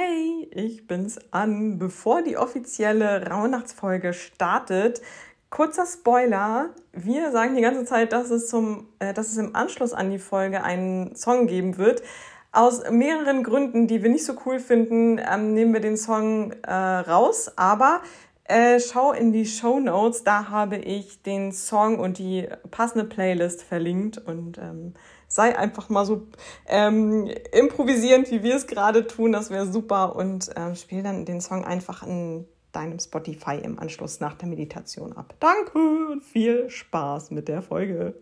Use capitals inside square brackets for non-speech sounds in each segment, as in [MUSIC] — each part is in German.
Hey, ich bin's an. Bevor die offizielle Rauhnachtsfolge startet, kurzer Spoiler. Wir sagen die ganze Zeit, dass es, zum, äh, dass es im Anschluss an die Folge einen Song geben wird. Aus mehreren Gründen, die wir nicht so cool finden, ähm, nehmen wir den Song äh, raus. Aber äh, schau in die Show Notes, da habe ich den Song und die passende Playlist verlinkt und ähm, sei einfach mal so ähm, improvisierend, wie wir es gerade tun. Das wäre super. Und ähm, spiel dann den Song einfach in deinem Spotify im Anschluss nach der Meditation ab. Danke und viel Spaß mit der Folge.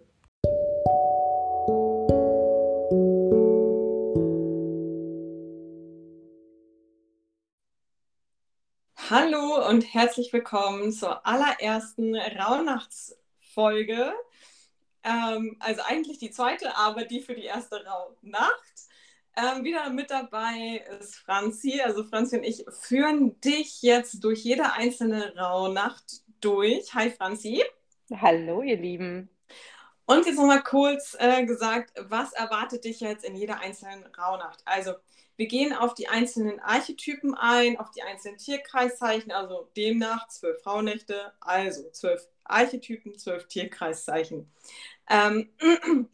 Hallo und herzlich willkommen zur allerersten Rauhnachtsfolge ähm, also eigentlich die zweite, aber die für die erste Nacht. Ähm, wieder mit dabei ist Franzi. Also Franzi und ich führen dich jetzt durch jede einzelne Rauhnacht durch. Hi Franzi. Hallo ihr Lieben. Und jetzt nochmal kurz äh, gesagt, was erwartet dich jetzt in jeder einzelnen Rauhnacht? Also wir gehen auf die einzelnen Archetypen ein, auf die einzelnen Tierkreiszeichen, also demnach zwölf Rauhnächte, also zwölf Archetypen, zwölf Tierkreiszeichen. Ähm, [CLEARS THROAT]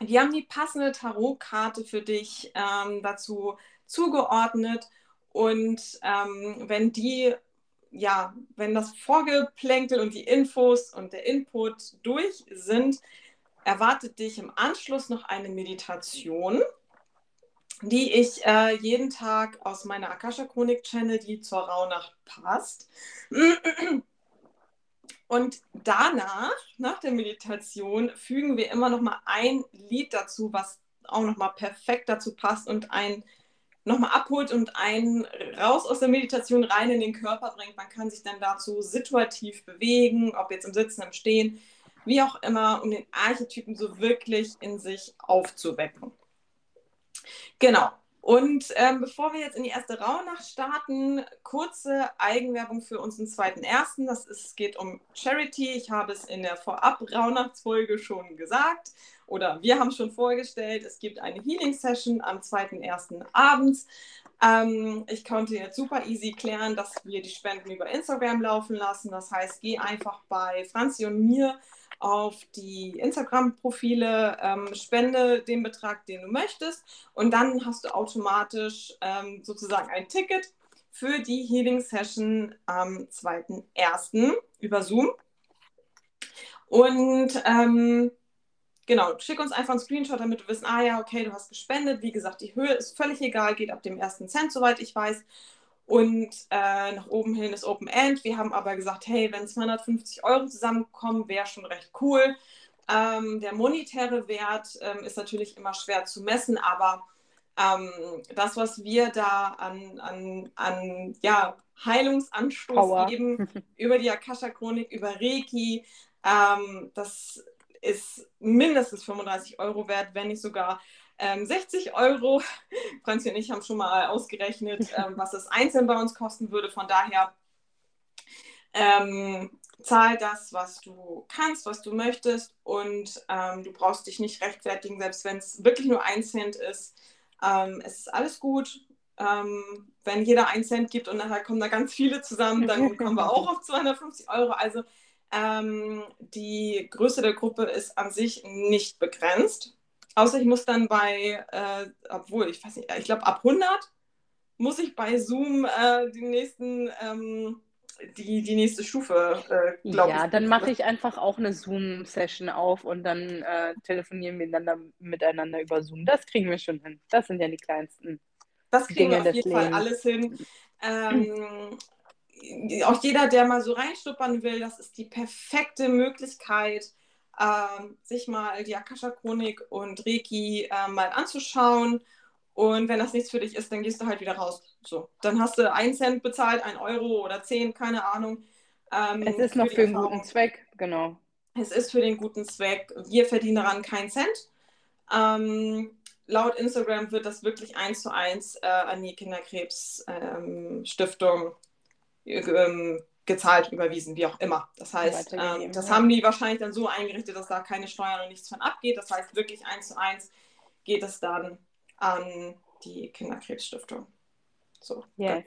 wir haben die passende Tarotkarte für dich ähm, dazu zugeordnet. Und ähm, wenn die, ja, wenn das Vorgeplänkel und die Infos und der Input durch sind, erwartet dich im Anschluss noch eine Meditation, die ich äh, jeden Tag aus meiner Akasha Chronik Channel, die zur Rauhnacht passt, [CLEARS THROAT] und danach, nach der Meditation, fügen wir immer noch mal ein Lied dazu, was auch noch mal perfekt dazu passt und einen noch mal abholt und einen raus aus der Meditation rein in den Körper bringt. Man kann sich dann dazu situativ bewegen, ob jetzt im Sitzen, im Stehen, wie auch immer, um den Archetypen so wirklich in sich aufzuwecken. Genau. Und ähm, bevor wir jetzt in die erste Rauhnacht starten, kurze Eigenwerbung für unseren zweiten ersten. Das ist, geht um Charity. Ich habe es in der Vorab-Rauhnachtsfolge schon gesagt oder wir haben es schon vorgestellt. Es gibt eine Healing-Session am zweiten ersten abends. Ähm, ich konnte jetzt super easy klären, dass wir die Spenden über Instagram laufen lassen. Das heißt, geh einfach bei Franzi und mir auf die Instagram-Profile, ähm, spende den Betrag, den du möchtest und dann hast du automatisch ähm, sozusagen ein Ticket für die Healing Session am 2.1. über Zoom. Und ähm, genau, schick uns einfach einen Screenshot, damit wir wissen, ah ja, okay, du hast gespendet. Wie gesagt, die Höhe ist völlig egal, geht ab dem ersten Cent, soweit ich weiß. Und äh, nach oben hin ist Open End. Wir haben aber gesagt, hey, wenn 250 Euro zusammenkommen, wäre schon recht cool. Ähm, der monetäre Wert ähm, ist natürlich immer schwer zu messen, aber ähm, das, was wir da an, an, an ja, Heilungsanstoß Power. geben [LAUGHS] über die Akasha-Chronik, über Reiki, ähm, das ist mindestens 35 Euro wert, wenn nicht sogar ähm, 60 Euro. [LAUGHS] Franzi und ich haben schon mal ausgerechnet, [LAUGHS] ähm, was es einzeln bei uns kosten würde. Von daher ähm, zahl das, was du kannst, was du möchtest und ähm, du brauchst dich nicht rechtfertigen, selbst wenn es wirklich nur ein Cent ist. Ähm, es ist alles gut. Ähm, wenn jeder ein Cent gibt und nachher kommen da ganz viele zusammen, dann [LAUGHS] kommen wir auch auf 250 Euro. Also die Größe der Gruppe ist an sich nicht begrenzt. Außer ich muss dann bei, äh, obwohl, ich weiß nicht, ich glaube ab 100 muss ich bei Zoom äh, die nächsten, ähm, die, die nächste Stufe, äh, glaube Ja, ich, dann mache ich einfach auch eine Zoom-Session auf und dann äh, telefonieren wir dann miteinander über Zoom. Das kriegen wir schon hin. Das sind ja die kleinsten. Das kriegen Dinge wir auf jeden Lebens. Fall alles hin. [CLEARS THROAT] Ähm, auch jeder, der mal so reinstuppern will, das ist die perfekte Möglichkeit, ähm, sich mal die Akasha-Chronik und Reiki äh, mal anzuschauen. Und wenn das nichts für dich ist, dann gehst du halt wieder raus. So, dann hast du einen Cent bezahlt, ein Euro oder zehn, keine Ahnung. Ähm, es ist noch für, für den guten Zweck, genau. Es ist für den guten Zweck. Wir verdienen daran keinen Cent. Ähm, laut Instagram wird das wirklich eins zu eins äh, an die Kinderkrebsstiftung ähm, gezahlt, überwiesen, wie auch immer. Das heißt, ähm, das haben die wahrscheinlich dann so eingerichtet, dass da keine Steuern und nichts von abgeht. Das heißt, wirklich eins zu eins geht es dann an die Kinderkrebsstiftung. So. Yes.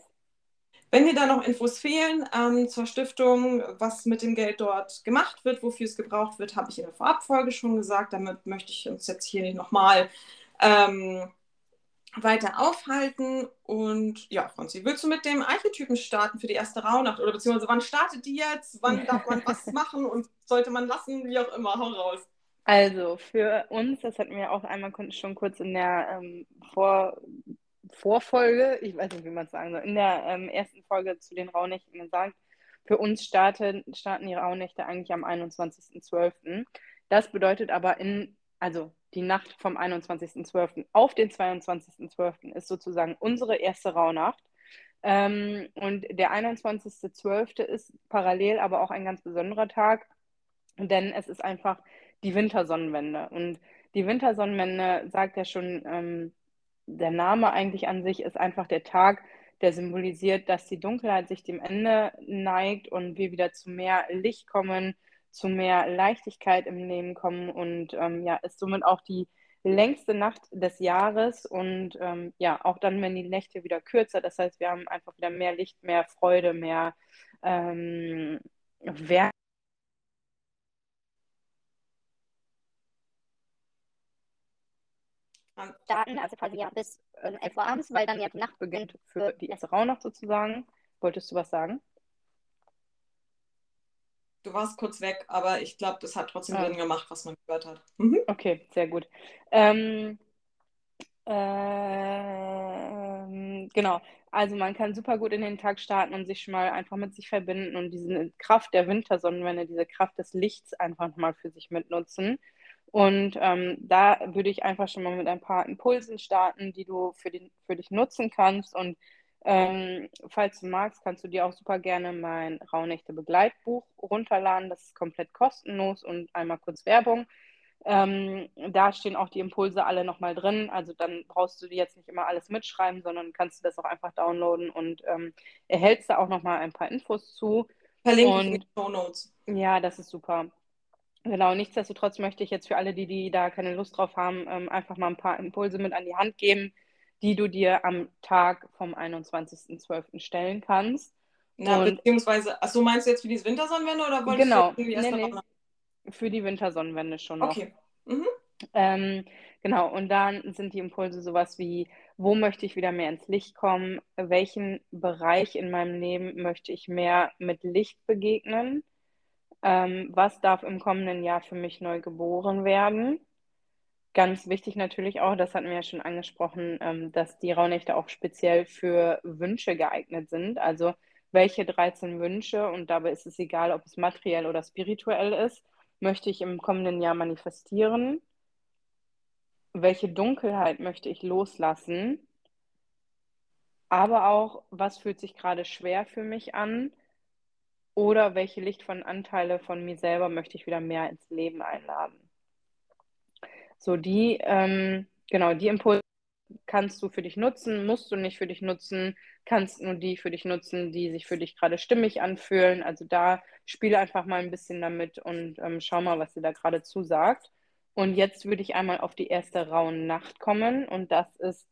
Wenn dir da noch Infos fehlen ähm, zur Stiftung, was mit dem Geld dort gemacht wird, wofür es gebraucht wird, habe ich in der Vorabfolge schon gesagt. Damit möchte ich uns jetzt hier nicht nochmal ähm, weiter aufhalten. Und ja, Franzi, willst du mit dem Archetypen starten für die erste Rauhnacht? Oder beziehungsweise wann startet die jetzt? Wann darf man was [LAUGHS] machen und sollte man lassen? Wie auch immer, hau raus. Also für uns, das hatten wir auch einmal schon kurz in der ähm, Vor Vorfolge, ich weiß nicht, wie man es sagen soll, in der ähm, ersten Folge zu den Rauhnächten gesagt, für uns starten, starten die Rauhnächte eigentlich am 21.12. Das bedeutet aber in, also die Nacht vom 21.12. auf den 22.12. ist sozusagen unsere erste Rauhnacht. Ähm, und der 21.12. ist parallel aber auch ein ganz besonderer Tag, denn es ist einfach die Wintersonnenwende. Und die Wintersonnenwende sagt ja schon, ähm, der Name eigentlich an sich ist einfach der Tag, der symbolisiert, dass die Dunkelheit sich dem Ende neigt und wir wieder zu mehr Licht kommen, zu mehr Leichtigkeit im Leben kommen und ähm, ja, ist somit auch die längste Nacht des Jahres und ähm, ja, auch dann, wenn die Nächte wieder kürzer, das heißt, wir haben einfach wieder mehr Licht, mehr Freude, mehr ähm, Wärme starten, also quasi ja bis äh, 11 Uhr abends, weil dann ja die Nacht beginnt für die erste Rauhnacht sozusagen. Wolltest du was sagen? Du warst kurz weg, aber ich glaube, das hat trotzdem ah. Sinn gemacht, was man gehört hat. Mhm. Okay, sehr gut. Ähm, ähm, genau, also man kann super gut in den Tag starten und sich schon mal einfach mit sich verbinden und diese Kraft der Wintersonnenwende, diese Kraft des Lichts einfach mal für sich mitnutzen. Und ähm, da würde ich einfach schon mal mit ein paar Impulsen starten, die du für, den, für dich nutzen kannst. Und ähm, falls du magst, kannst du dir auch super gerne mein Rauhnächte Begleitbuch runterladen. Das ist komplett kostenlos und einmal kurz Werbung. Ähm, da stehen auch die Impulse alle nochmal drin. Also dann brauchst du dir jetzt nicht immer alles mitschreiben, sondern kannst du das auch einfach downloaden und ähm, erhältst da auch nochmal ein paar Infos zu. Verlinke in den Show Notes. Ja, das ist super. Genau, nichtsdestotrotz möchte ich jetzt für alle, die, die da keine Lust drauf haben, ähm, einfach mal ein paar Impulse mit an die Hand geben, die du dir am Tag vom 21.12. stellen kannst. Na, und, beziehungsweise, achso, meinst du jetzt für die Wintersonnenwende oder wolltest genau, du irgendwie nee, nee, für die Wintersonnenwende schon noch. Okay. Mhm. Ähm, genau, und dann sind die Impulse sowas wie, wo möchte ich wieder mehr ins Licht kommen? Welchen Bereich in meinem Leben möchte ich mehr mit Licht begegnen? Ähm, was darf im kommenden Jahr für mich neu geboren werden? Ganz wichtig natürlich auch, das hatten wir ja schon angesprochen, ähm, dass die Rauhnächte auch speziell für Wünsche geeignet sind. Also welche 13 Wünsche, und dabei ist es egal, ob es materiell oder spirituell ist, möchte ich im kommenden Jahr manifestieren? Welche Dunkelheit möchte ich loslassen? Aber auch, was fühlt sich gerade schwer für mich an? Oder welche Licht von Anteile von mir selber möchte ich wieder mehr ins Leben einladen? So, die, ähm, genau, die Impulse kannst du für dich nutzen, musst du nicht für dich nutzen, kannst nur die für dich nutzen, die sich für dich gerade stimmig anfühlen. Also da spiele einfach mal ein bisschen damit und ähm, schau mal, was dir da gerade zusagt. Und jetzt würde ich einmal auf die erste rauen Nacht kommen und das ist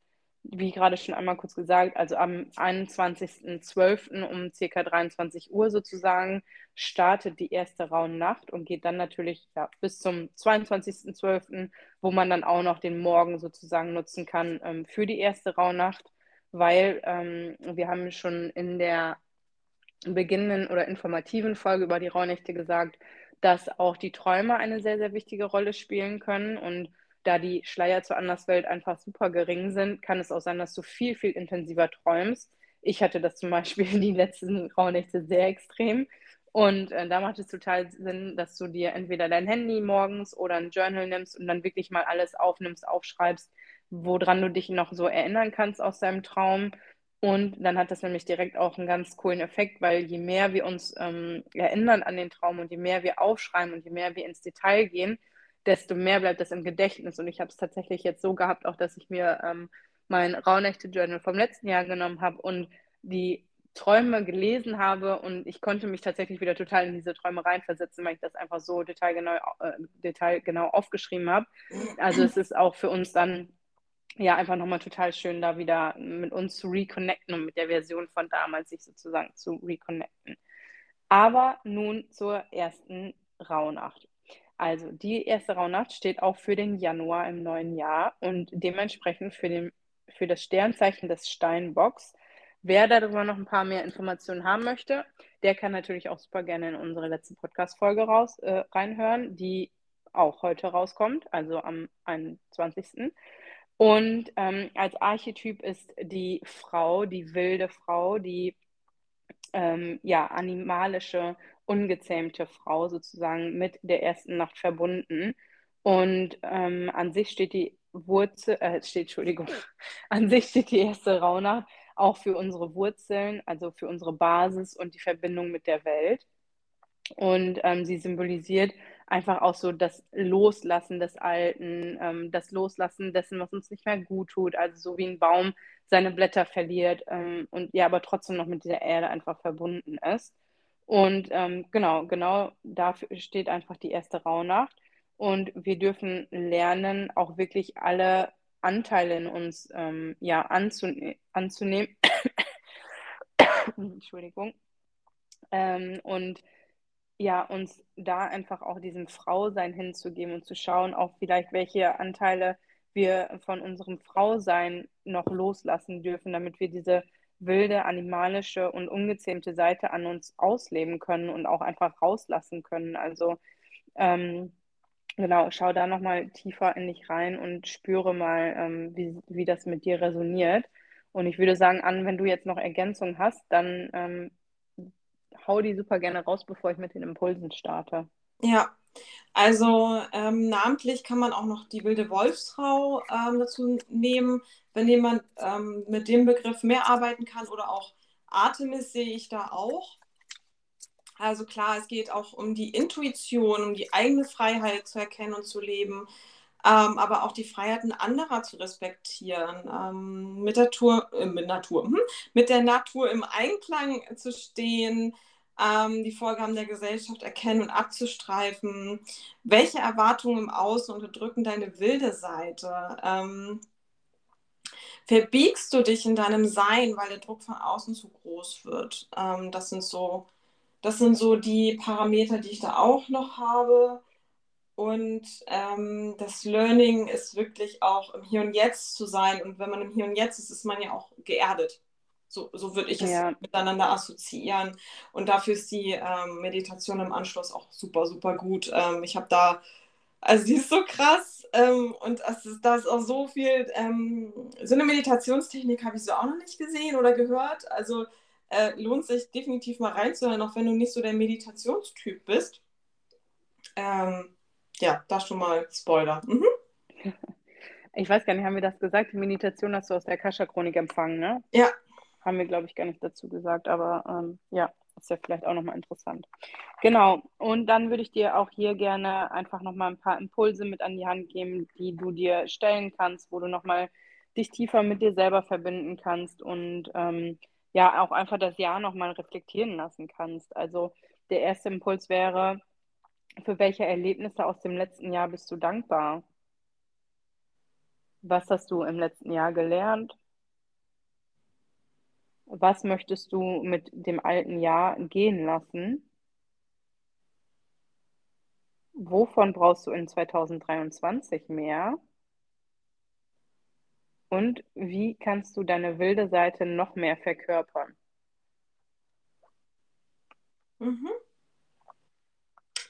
wie gerade schon einmal kurz gesagt, also am 21.12. um ca. 23 Uhr sozusagen startet die erste Rauhnacht und geht dann natürlich ja, bis zum 22.12., wo man dann auch noch den Morgen sozusagen nutzen kann ähm, für die erste Rauhnacht, weil ähm, wir haben schon in der beginnenden oder informativen Folge über die Rauhnächte gesagt, dass auch die Träume eine sehr, sehr wichtige Rolle spielen können und da die Schleier zur Anderswelt einfach super gering sind, kann es auch sein, dass du viel, viel intensiver träumst. Ich hatte das zum Beispiel [LAUGHS] die letzten Rauhnächte sehr extrem. Und äh, da macht es total Sinn, dass du dir entweder dein Handy morgens oder ein Journal nimmst und dann wirklich mal alles aufnimmst, aufschreibst, woran du dich noch so erinnern kannst aus deinem Traum. Und dann hat das nämlich direkt auch einen ganz coolen Effekt, weil je mehr wir uns ähm, erinnern an den Traum und je mehr wir aufschreiben und je mehr wir ins Detail gehen, desto mehr bleibt das im Gedächtnis. Und ich habe es tatsächlich jetzt so gehabt, auch dass ich mir ähm, mein Rauhnächte-Journal vom letzten Jahr genommen habe und die Träume gelesen habe und ich konnte mich tatsächlich wieder total in diese Träume reinversetzen, weil ich das einfach so detailgenau, äh, detailgenau aufgeschrieben habe. Also es ist auch für uns dann ja, einfach nochmal total schön, da wieder mit uns zu reconnecten und mit der Version von damals sich sozusagen zu reconnecten. Aber nun zur ersten Rauhnacht. Also die erste Rauhnacht steht auch für den Januar im neuen Jahr und dementsprechend für, den, für das Sternzeichen des Steinbocks. Wer darüber noch ein paar mehr Informationen haben möchte, der kann natürlich auch super gerne in unsere letzte Podcast-Folge raus, äh, reinhören, die auch heute rauskommt, also am 21. Und ähm, als Archetyp ist die Frau, die wilde Frau, die ähm, ja, animalische, ungezähmte Frau sozusagen mit der ersten Nacht verbunden. Und ähm, an sich steht die Wurzel, äh, steht, Entschuldigung, [LAUGHS] an sich steht die erste Rauhnacht auch für unsere Wurzeln, also für unsere Basis und die Verbindung mit der Welt. Und ähm, sie symbolisiert einfach auch so das Loslassen des Alten, ähm, das Loslassen dessen, was uns nicht mehr gut tut. Also so wie ein Baum seine Blätter verliert ähm, und ja, aber trotzdem noch mit dieser Erde einfach verbunden ist. Und ähm, genau, genau dafür steht einfach die erste Rauhnacht. Und wir dürfen lernen, auch wirklich alle Anteile in uns ähm, ja, anzune anzunehmen. [COUGHS] Entschuldigung. Ähm, und ja, uns da einfach auch diesem Frausein hinzugeben und zu schauen, auch vielleicht welche Anteile wir von unserem Frausein noch loslassen dürfen, damit wir diese wilde, animalische und ungezähmte Seite an uns ausleben können und auch einfach rauslassen können. Also ähm, genau, schau da nochmal tiefer in dich rein und spüre mal, ähm, wie, wie das mit dir resoniert. Und ich würde sagen, An, wenn du jetzt noch Ergänzungen hast, dann ähm, hau die super gerne raus, bevor ich mit den Impulsen starte. Ja, also ähm, namentlich kann man auch noch die wilde Wolfsfrau ähm, dazu nehmen, wenn jemand ähm, mit dem Begriff mehr arbeiten kann oder auch Artemis sehe ich da auch. Also klar, es geht auch um die Intuition, um die eigene Freiheit zu erkennen und zu leben, ähm, aber auch die Freiheiten anderer zu respektieren, ähm, mit, der Tour, äh, mit, Natur, hm, mit der Natur im Einklang zu stehen, ähm, die Vorgaben der Gesellschaft erkennen und abzustreifen. Welche Erwartungen im Außen unterdrücken deine wilde Seite? Ähm, verbiegst du dich in deinem Sein, weil der Druck von außen zu groß wird? Ähm, das sind so, das sind so die Parameter, die ich da auch noch habe. Und ähm, das Learning ist wirklich auch im Hier und Jetzt zu sein. Und wenn man im Hier und Jetzt ist, ist man ja auch geerdet. So, so würde ich es ja. miteinander assoziieren. Und dafür ist die ähm, Meditation im Anschluss auch super, super gut. Ähm, ich habe da, also die ist so krass ähm, und es ist, da ist auch so viel, ähm, so eine Meditationstechnik habe ich so auch noch nicht gesehen oder gehört. Also äh, lohnt sich definitiv mal reinzuhören, auch wenn du nicht so der Meditationstyp bist. Ähm, ja, das schon mal Spoiler. Mhm. [LAUGHS] Ich weiß gar nicht, haben wir das gesagt? Die Meditation hast du aus der Kascha-Chronik empfangen, ne? Ja, haben wir, glaube ich, gar nicht dazu gesagt, aber ähm, ja, ist ja vielleicht auch nochmal interessant. Genau, und dann würde ich dir auch hier gerne einfach nochmal ein paar Impulse mit an die Hand geben, die du dir stellen kannst, wo du nochmal dich tiefer mit dir selber verbinden kannst und ähm, ja, auch einfach das Jahr nochmal reflektieren lassen kannst. Also der erste Impuls wäre, für welche Erlebnisse aus dem letzten Jahr bist du dankbar? Was hast du im letzten Jahr gelernt? Was möchtest du mit dem alten Jahr gehen lassen? Wovon brauchst du in 2023 mehr? Und wie kannst du deine wilde Seite noch mehr verkörpern? Mhm.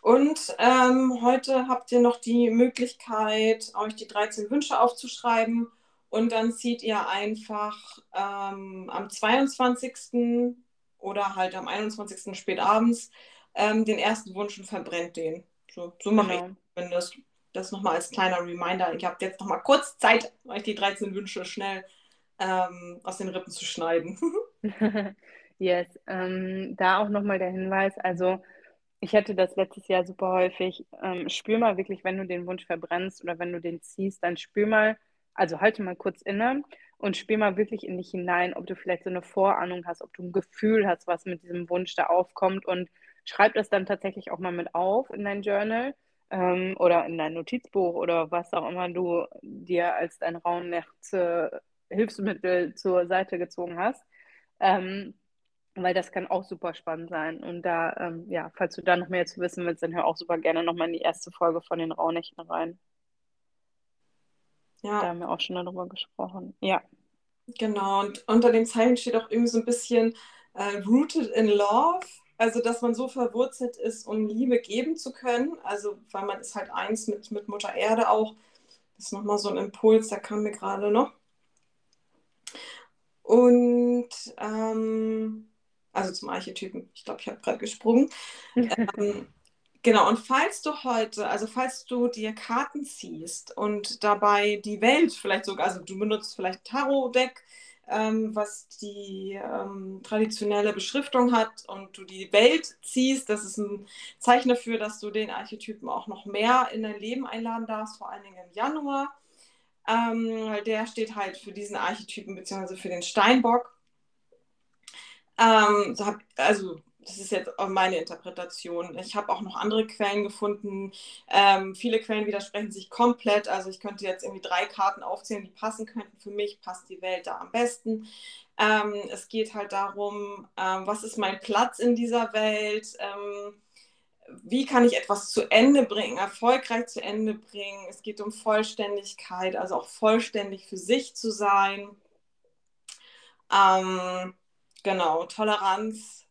Und ähm, heute habt ihr noch die Möglichkeit, euch die 13 Wünsche aufzuschreiben und dann zieht ihr einfach ähm, am 22. oder halt am 21. spätabends ähm, den ersten Wunsch und verbrennt den. So, so mache genau. ich zumindest. Das nochmal als kleiner Reminder. Ich habe jetzt nochmal kurz Zeit, euch die 13 Wünsche schnell ähm, aus den Rippen zu schneiden. [LAUGHS] yes. Ähm, da auch nochmal der Hinweis. Also, ich hatte das letztes Jahr super häufig. Ähm, spür mal wirklich, wenn du den Wunsch verbrennst oder wenn du den ziehst, dann spür mal, also halte mal kurz inne und spiel mal wirklich in dich hinein, ob du vielleicht so eine Vorahnung hast, ob du ein Gefühl hast, was mit diesem Wunsch da aufkommt und schreib das dann tatsächlich auch mal mit auf in dein Journal. ähm, oder in dein Notizbuch oder was auch immer du dir als dein Rauhnachts-Hilfsmittel zur Seite gezogen hast. Ähm, weil das kann auch super spannend sein. Und da, ähm, ja, falls du da noch mehr zu wissen willst, dann hör auch super gerne nochmal in die erste Folge von den Rauhnächten rein. Ja. Da haben wir auch schon darüber gesprochen. Ja. Genau, und unter dem Zeichen steht auch irgendwie so ein bisschen äh, rooted in love. Also, dass man so verwurzelt ist, um Liebe geben zu können. Also, weil man ist halt eins mit, mit Mutter Erde auch. Das ist nochmal so ein Impuls, der kam mir gerade noch. Und ähm, also zum Archetypen, ich glaube, ich habe gerade gesprungen. [LAUGHS] ähm, genau, und falls du heute, also falls du dir Karten ziehst und dabei die Welt vielleicht sogar, also du benutzt vielleicht Tarot-Deck, ähm, was die ähm, traditionelle Beschriftung hat und du die Welt ziehst, das ist ein Zeichen dafür, dass du den Archetypen auch noch mehr in dein Leben einladen darfst, vor allen Dingen im Januar. Ähm, der steht halt für diesen Archetypen beziehungsweise für den Steinbock. Ähm, also das ist jetzt auch meine Interpretation. Ich habe auch noch andere Quellen gefunden. Ähm, viele Quellen widersprechen sich komplett. Also ich könnte jetzt irgendwie drei Karten aufzählen, die passen könnten. Für mich passt die Welt da am besten. Ähm, es geht halt darum, ähm, was ist mein Platz in dieser Welt? Ähm, wie kann ich etwas zu Ende bringen, erfolgreich zu Ende bringen? Es geht um Vollständigkeit, also auch vollständig für sich zu sein. Ähm, genau, Toleranz,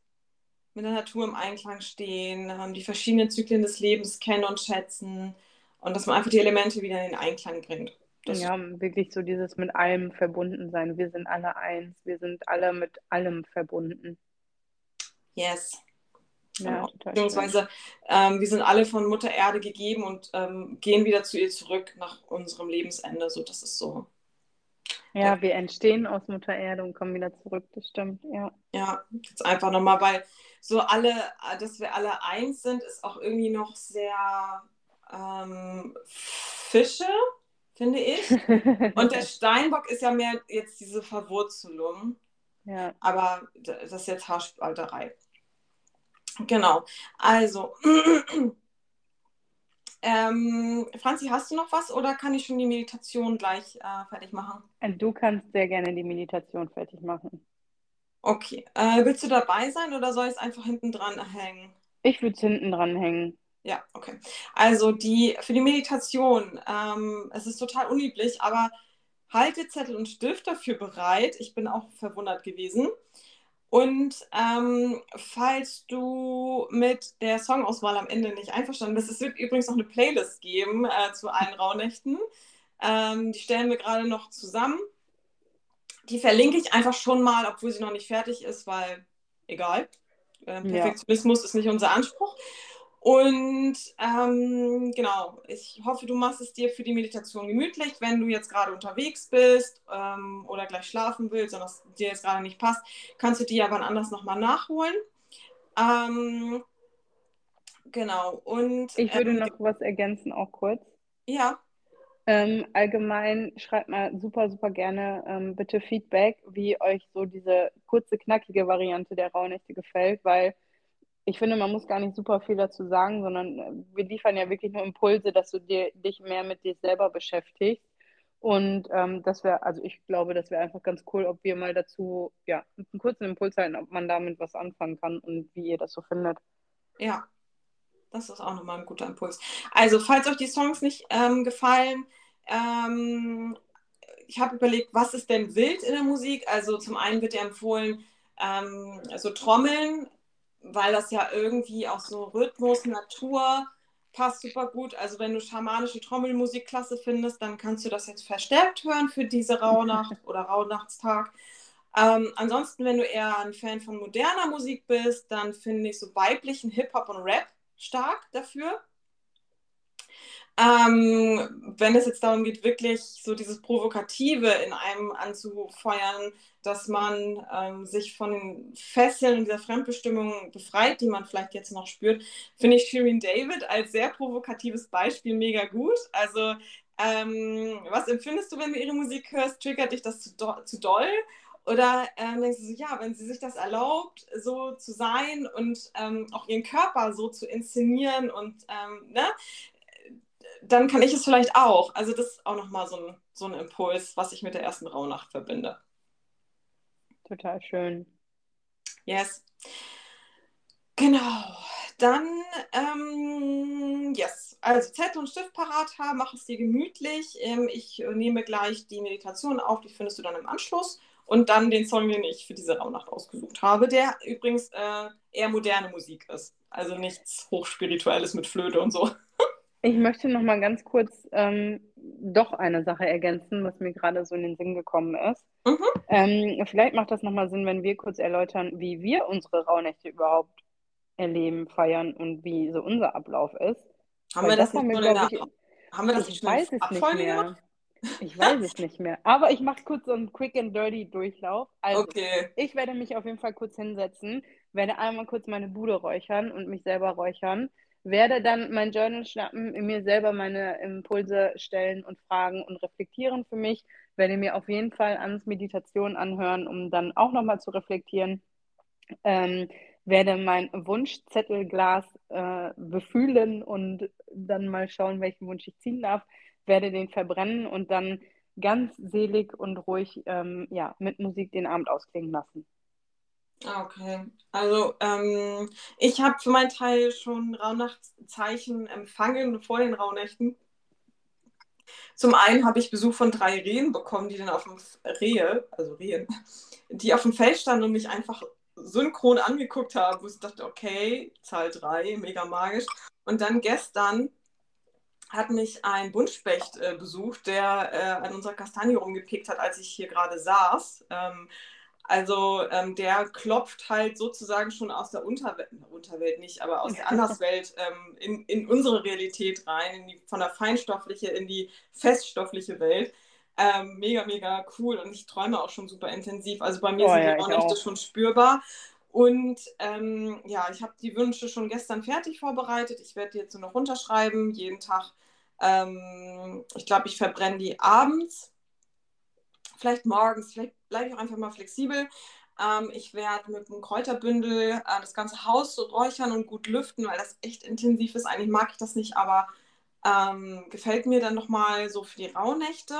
mit der Natur im Einklang stehen, ähm, die verschiedenen Zyklen des Lebens kennen und schätzen und dass man einfach die Elemente wieder in den Einklang bringt. Das ja, wirklich so dieses mit allem verbunden sein. Wir sind alle eins, wir sind alle mit allem verbunden. Yes. Ja, genau. Beziehungsweise ähm, wir sind alle von Mutter Erde gegeben und ähm, gehen wieder zu ihr zurück nach unserem Lebensende. So, das ist so ja, wir entstehen aus Mutter Erde und kommen wieder zurück, das stimmt, ja. Ja, jetzt einfach nochmal, weil so alle, dass wir alle eins sind, ist auch irgendwie noch sehr ähm, Fische, finde ich. [LAUGHS] Und der Steinbock ist ja mehr jetzt diese Verwurzelung. Ja. Aber das ist jetzt Haarspalterei. Genau. Also, [CLEARS THROAT] Ähm, Franzi, hast du noch was oder kann ich schon die Meditation gleich äh, fertig machen? Äh, du kannst sehr gerne die Meditation fertig machen. Okay. Äh, willst du dabei sein oder soll ich es einfach hinten dran hängen? Ich würde es hinten dran hängen. Ja, okay. Also die, für die Meditation, ähm, es ist total unüblich, aber halte Zettel und Stift dafür bereit. Ich bin auch verwundert gewesen. Und ähm, falls du mit der Songauswahl am Ende nicht einverstanden bist, es wird übrigens noch eine Playlist geben äh, zu allen Rauhnächten. Ähm, die stellen wir gerade noch zusammen. Die verlinke ich einfach schon mal, obwohl sie noch nicht fertig ist, weil egal. Äh, Perfektionismus ja. ist nicht unser Anspruch. Und ähm, genau, ich hoffe, du machst es dir für die Meditation gemütlich, wenn du jetzt gerade unterwegs bist ähm, oder gleich schlafen willst und das dir jetzt gerade nicht passt, kannst du die aber anders nochmal nachholen. Ähm, genau, und. Ich würde ähm, noch was ergänzen, auch kurz. Ja. Ähm, allgemein schreibt mal super, super gerne ähm, bitte Feedback, wie euch so diese kurze, knackige Variante der Rauhnächte gefällt, weil ich finde, man muss gar nicht super viel dazu sagen, sondern äh, wir liefern ja wirklich nur Impulse, dass du dir, dich mehr mit dir selber beschäftigst. Und ähm, das wäre, also ich glaube, das wäre einfach ganz cool, ob wir mal dazu, ja, einen kurzen Impuls halten, ob man damit was anfangen kann und wie ihr das so findet. Ja, das ist auch nochmal ein guter Impuls. Also, falls euch die Songs nicht ähm, gefallen, ähm, ich habe überlegt, was ist denn wild in der Musik? Also, zum einen wird ja empfohlen, ähm, so Trommeln weil das ja irgendwie auch so Rhythmus, Natur passt super gut. Also wenn du schamanische Trommelmusik klasse findest, dann kannst du das jetzt verstärkt hören für diese Rauhnacht oder Rauhnachtstag. Ähm, ansonsten, wenn du eher ein Fan von moderner Musik bist, dann finde ich so weiblichen Hip-Hop und Rap stark dafür. Ähm, wenn es jetzt darum geht, wirklich so dieses Provokative in einem anzufeuern, dass man ähm, sich von den Fesseln dieser Fremdbestimmung befreit, die man vielleicht jetzt noch spürt, finde ich Shirin David als sehr provokatives Beispiel mega gut. Also, ähm, was empfindest du, wenn du ihre Musik hörst? Triggert dich das zu, do zu doll? Oder ähm, denkst du so, ja, wenn sie sich das erlaubt, so zu sein und ähm, auch ihren Körper so zu inszenieren und ähm, ne, dann kann ich es vielleicht auch. Also das ist auch nochmal so ein, so ein Impuls, was ich mit der ersten Rauhnacht verbinde. Total schön. Yes. Genau. Dann, ähm, yes. Also Zettel und Stift parat haben, mach es dir gemütlich. Ähm, ich nehme gleich die Meditation auf, die findest du dann im Anschluss. Und dann den Song, den ich für diese Rauhnacht ausgesucht habe, der übrigens äh, eher moderne Musik ist. Also nichts Hochspirituelles mit Flöte und so. Ich möchte noch mal ganz kurz ähm, doch eine Sache ergänzen, was mir gerade so in den Sinn gekommen ist. Mhm. Ähm, vielleicht macht das noch mal Sinn, wenn wir kurz erläutern, wie wir unsere Rauhnächte überhaupt erleben, feiern und wie so unser Ablauf ist. Haben Weil wir das, das nicht haben wir, ich, haben wir das ich weiß es nicht mehr. Ich weiß es nicht mehr. Aber ich mache kurz so einen Quick and Dirty Durchlauf. Also, okay. ich werde mich auf jeden Fall kurz hinsetzen, werde einmal kurz meine Bude räuchern und mich selber räuchern, werde dann mein Journal schnappen, mir selber meine Impulse stellen und fragen und reflektieren für mich, werde mir auf jeden Fall ans Meditation anhören, um dann auch nochmal zu reflektieren. Ähm, werde mein Wunschzettelglas äh, befühlen und dann mal schauen, welchen Wunsch ich ziehen darf, werde den verbrennen und dann ganz selig und ruhig ähm, ja, mit Musik den Abend ausklingen lassen. Ah, okay. Also ähm, ich habe für meinen Teil schon Rauhnachtzeichen empfangen vor den Rauhnächten. Zum einen habe ich Besuch von drei Rehen bekommen, die dann auf dem Rehe, also Rehen, die auf dem Feld standen und mich einfach synchron angeguckt haben, wo ich dachte, okay, Zahl 3, mega magisch. Und dann gestern hat mich ein Buntspecht äh, besucht, der äh, an unserer Kastanie rumgepickt hat, als ich hier gerade saß. Ähm, also ähm, der klopft halt sozusagen schon aus der Unterwelt, Unterwelt nicht, aber aus der [LAUGHS] Anderswelt ähm, in, in unsere Realität rein, die, von der feinstoffliche in die feststoffliche Welt. Ähm, mega, mega cool und ich träume auch schon super intensiv. Also bei mir oh, sind ja, die Nächte schon spürbar. Und ähm, ja, ich habe die Wünsche schon gestern fertig vorbereitet. Ich werde die jetzt nur noch runterschreiben, jeden Tag. Ähm, ich glaube, ich verbrenne die abends vielleicht morgens, vielleicht bleibe ich auch einfach mal flexibel. Ähm, ich werde mit einem Kräuterbündel äh, das ganze Haus so räuchern und gut lüften, weil das echt intensiv ist. Eigentlich mag ich das nicht, aber ähm, gefällt mir dann nochmal so für die Rauhnächte.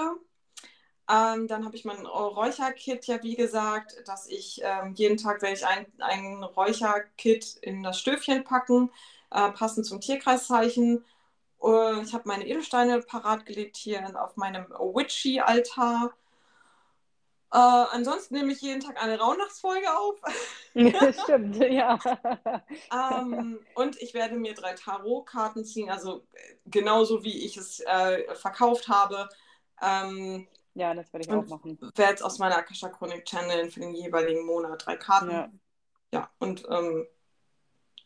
Ähm, dann habe ich mein Räucherkit ja, wie gesagt, dass ich ähm, jeden Tag werde ich ein, ein Räucherkit in das Stöfchen packen, äh, passend zum Tierkreiszeichen. Uh, ich habe meine Edelsteine parat gelegt hier auf meinem Witchy-Altar. Äh, ansonsten nehme ich jeden Tag eine Rauhnachtsfolge auf. [LAUGHS] [LAUGHS] Stimmt, ja. ähm, und ich werde mir drei Tarotkarten ziehen, also äh, genauso wie ich es äh, verkauft habe. Ähm, ja, das werde ich auch machen. Werde jetzt aus meiner Akasha Chronik Channel für den jeweiligen Monat drei Karten. Ja, ja und ähm,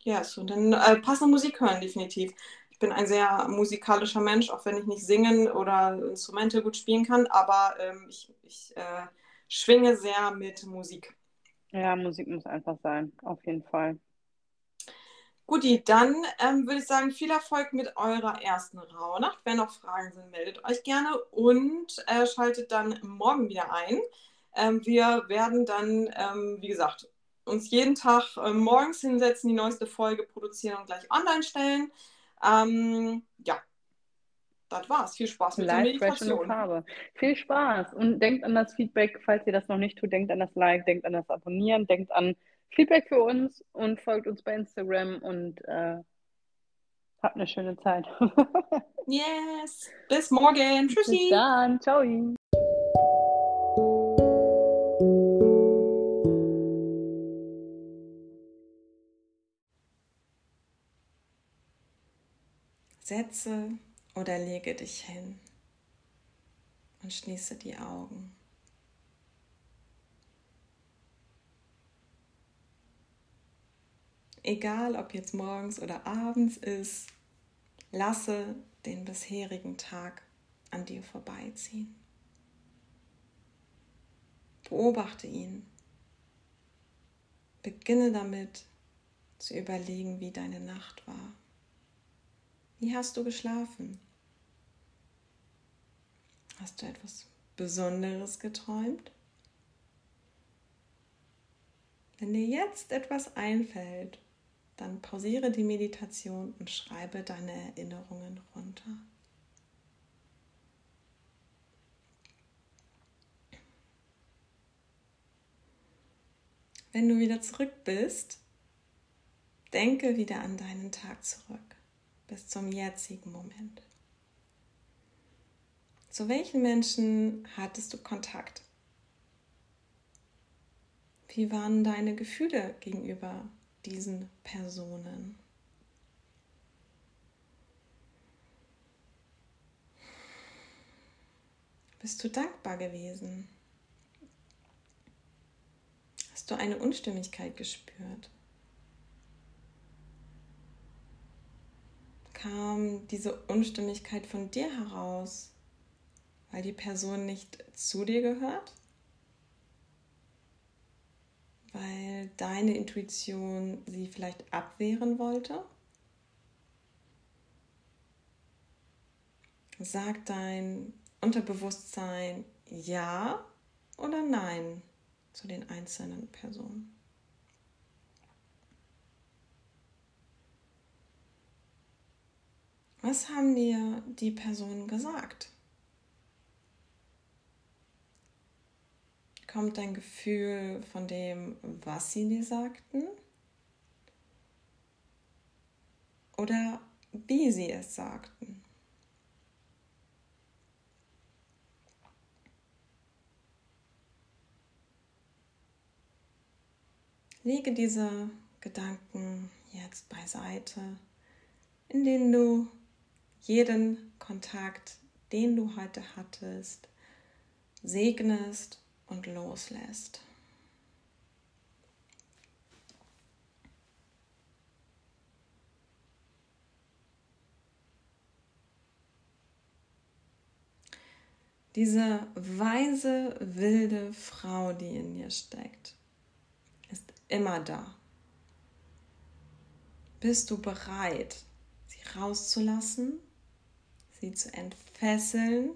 ja, so dann äh, passende Musik hören, definitiv. Ich bin ein sehr musikalischer Mensch, auch wenn ich nicht singen oder Instrumente gut spielen kann, aber ähm, ich, ich äh, schwinge sehr mit Musik. Ja, Musik muss einfach sein, auf jeden Fall. Guti, dann ähm, würde ich sagen, viel Erfolg mit eurer ersten Rauhnacht. Wenn noch Fragen sind, meldet euch gerne und äh, schaltet dann morgen wieder ein. Ähm, wir werden dann, ähm, wie gesagt, uns jeden Tag äh, morgens hinsetzen, die neueste Folge produzieren und gleich online stellen. Ähm, ja, das war's. Viel Spaß mit Live, der Meditation. Farbe. Viel Spaß und denkt an das Feedback, falls ihr das noch nicht tut, denkt an das Like, denkt an das Abonnieren, denkt an Feedback für uns und folgt uns bei Instagram und äh, habt eine schöne Zeit. [LAUGHS] yes. Bis morgen. Tschüssi. Bis dann. Ciao. Sätze oder lege dich hin und schließe die Augen. Egal ob jetzt morgens oder abends ist, lasse den bisherigen Tag an dir vorbeiziehen. Beobachte ihn. Beginne damit zu überlegen, wie deine Nacht war. Wie hast du geschlafen? Hast du etwas Besonderes geträumt? Wenn dir jetzt etwas einfällt, dann pausiere die Meditation und schreibe deine Erinnerungen runter. Wenn du wieder zurück bist, denke wieder an deinen Tag zurück bis zum jetzigen Moment. Zu welchen Menschen hattest du Kontakt? Wie waren deine Gefühle gegenüber diesen Personen? Bist du dankbar gewesen? Hast du eine Unstimmigkeit gespürt? Kam diese Unstimmigkeit von dir heraus, weil die Person nicht zu dir gehört? Weil deine Intuition sie vielleicht abwehren wollte? Sagt dein Unterbewusstsein ja oder nein zu den einzelnen Personen. Was haben dir die Personen gesagt? Kommt dein Gefühl von dem, was sie dir sagten? Oder wie sie es sagten? Lege diese Gedanken jetzt beiseite, in denen du jeden Kontakt, den du heute hattest, segnest und loslässt. Diese weise, wilde Frau, die in dir steckt, immer da. Bist du bereit, sie rauszulassen, sie zu entfesseln,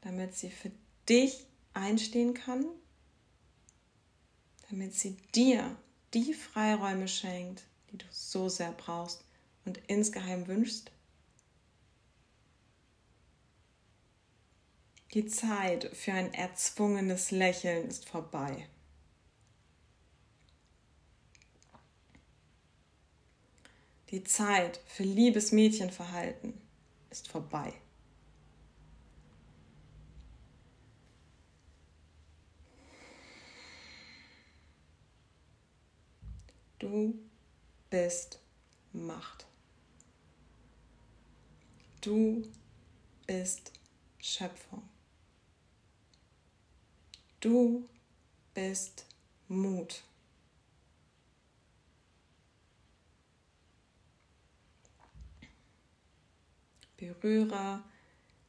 damit sie für dich einstehen kann, damit sie dir die Freiräume schenkt, die du so sehr brauchst und insgeheim wünschst? Die Zeit für ein erzwungenes Lächeln ist vorbei. Die Zeit für liebes Mädchenverhalten ist vorbei. Du bist Macht. Du bist Schöpfung. Du bist Mut. Berühre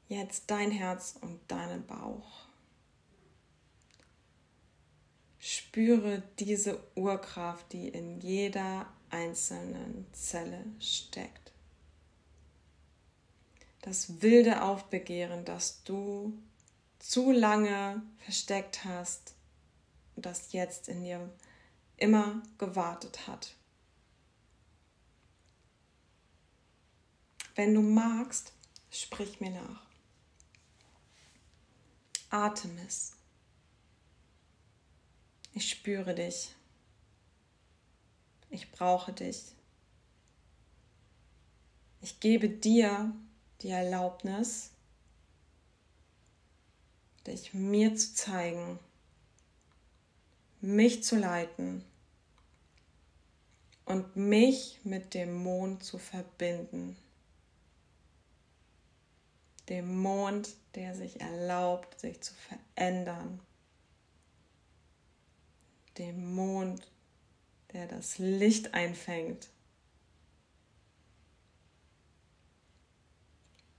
jetzt dein Herz und deinen Bauch. Spüre diese Urkraft, die in jeder einzelnen Zelle steckt. Das wilde Aufbegehren, das du zu lange versteckt hast, das jetzt in dir immer gewartet hat. Wenn du magst, sprich mir nach. Artemis, ich spüre dich. Ich brauche dich. Ich gebe dir die Erlaubnis, dich mir zu zeigen, mich zu leiten und mich mit dem Mond zu verbinden dem Mond, der sich erlaubt, sich zu verändern, dem Mond, der das Licht einfängt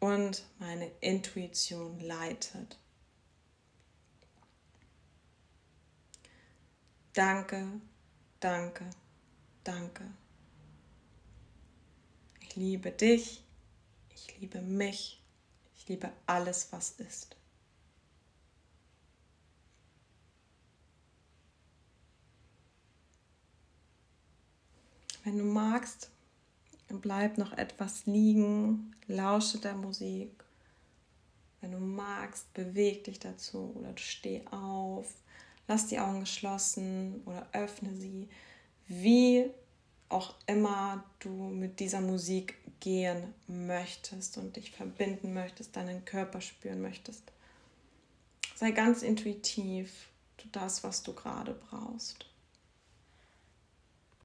und meine Intuition leitet. Danke, danke, danke. Ich liebe dich, ich liebe mich liebe alles, was ist. Wenn du magst, bleib noch etwas liegen, lausche der Musik. Wenn du magst, beweg dich dazu oder steh auf, lass die Augen geschlossen oder öffne sie, wie auch immer du mit dieser Musik gehen möchtest und dich verbinden möchtest, deinen Körper spüren möchtest. Sei ganz intuitiv, tu das, was du gerade brauchst.